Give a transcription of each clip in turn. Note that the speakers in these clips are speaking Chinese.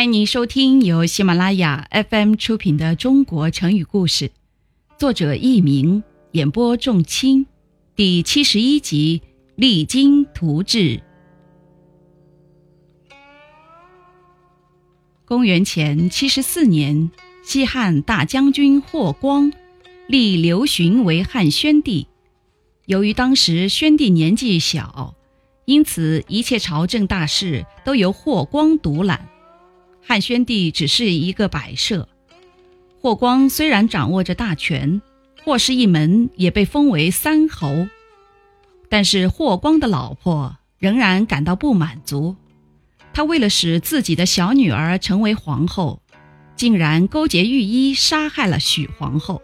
欢迎您收听由喜马拉雅 FM 出品的《中国成语故事》，作者佚名，演播仲卿，第七十一集《励精图治》。公元前七十四年，西汉大将军霍光立刘询为汉宣帝。由于当时宣帝年纪小，因此一切朝政大事都由霍光独揽。汉宣帝只是一个摆设。霍光虽然掌握着大权，霍氏一门也被封为三侯，但是霍光的老婆仍然感到不满足。他为了使自己的小女儿成为皇后，竟然勾结御医杀害了许皇后。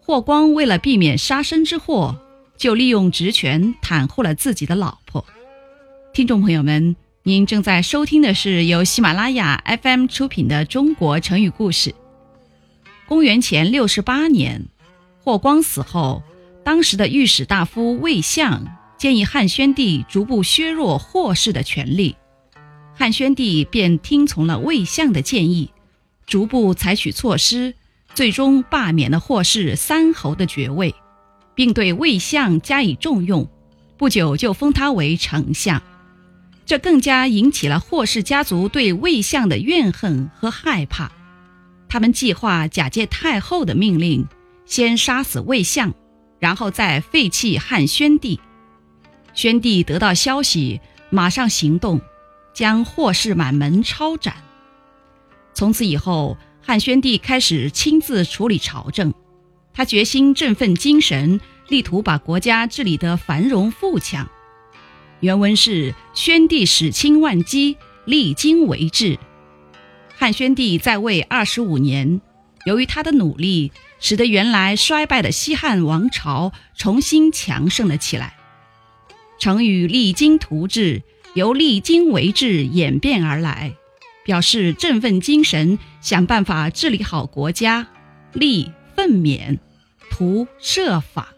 霍光为了避免杀身之祸，就利用职权袒护了自己的老婆。听众朋友们。您正在收听的是由喜马拉雅 FM 出品的《中国成语故事》。公元前六十八年，霍光死后，当时的御史大夫魏相建议汉宣帝逐步削弱霍氏的权力，汉宣帝便听从了魏相的建议，逐步采取措施，最终罢免了霍氏三侯的爵位，并对魏相加以重用，不久就封他为丞相。这更加引起了霍氏家族对魏相的怨恨和害怕。他们计划假借太后的命令，先杀死魏相，然后再废弃汉宣帝。宣帝得到消息，马上行动，将霍氏满门抄斩。从此以后，汉宣帝开始亲自处理朝政。他决心振奋精神，力图把国家治理得繁荣富强。原文是：宣帝始亲万机，励精为治。汉宣帝在位二十五年，由于他的努力，使得原来衰败的西汉王朝重新强盛了起来。成语“励精图治”由“励精为治”演变而来，表示振奋精神，想办法治理好国家。励奋勉，图设法，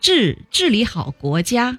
治治理好国家。